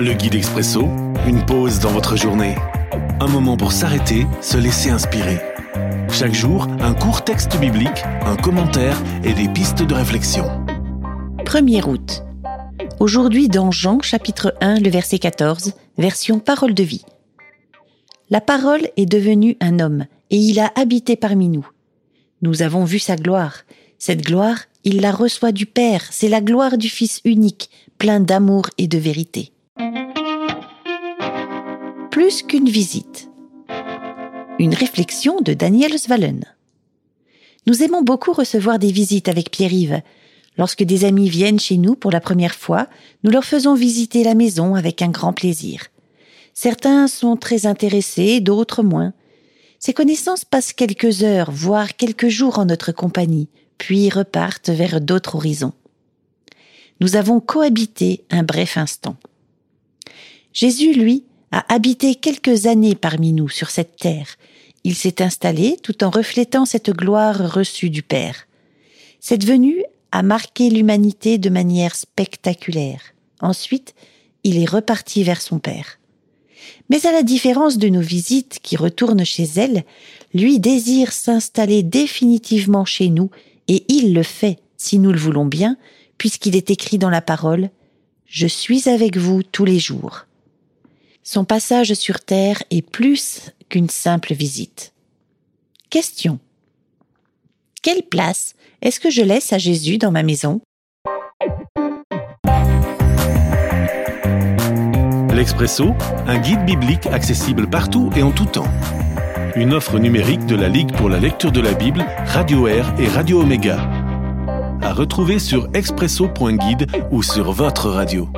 Le guide expresso, une pause dans votre journée. Un moment pour s'arrêter, se laisser inspirer. Chaque jour, un court texte biblique, un commentaire et des pistes de réflexion. 1er août. Aujourd'hui dans Jean chapitre 1, le verset 14, version parole de vie. La parole est devenue un homme et il a habité parmi nous. Nous avons vu sa gloire. Cette gloire, il la reçoit du Père, c'est la gloire du Fils unique, plein d'amour et de vérité. Plus qu'une visite. Une réflexion de Daniel Svalen. Nous aimons beaucoup recevoir des visites avec Pierre-Yves. Lorsque des amis viennent chez nous pour la première fois, nous leur faisons visiter la maison avec un grand plaisir. Certains sont très intéressés, d'autres moins. Ces connaissances passent quelques heures, voire quelques jours en notre compagnie, puis repartent vers d'autres horizons. Nous avons cohabité un bref instant. Jésus, lui, a habité quelques années parmi nous sur cette terre. Il s'est installé tout en reflétant cette gloire reçue du Père. Cette venue a marqué l'humanité de manière spectaculaire. Ensuite, il est reparti vers son Père. Mais à la différence de nos visites qui retournent chez elle, lui désire s'installer définitivement chez nous, et il le fait, si nous le voulons bien, puisqu'il est écrit dans la parole Je suis avec vous tous les jours. Son passage sur terre est plus qu'une simple visite. Question. Quelle place est-ce que je laisse à Jésus dans ma maison? L'Expresso, un guide biblique accessible partout et en tout temps. Une offre numérique de la Ligue pour la lecture de la Bible, Radio Air et Radio Omega. À retrouver sur expresso.guide ou sur votre radio.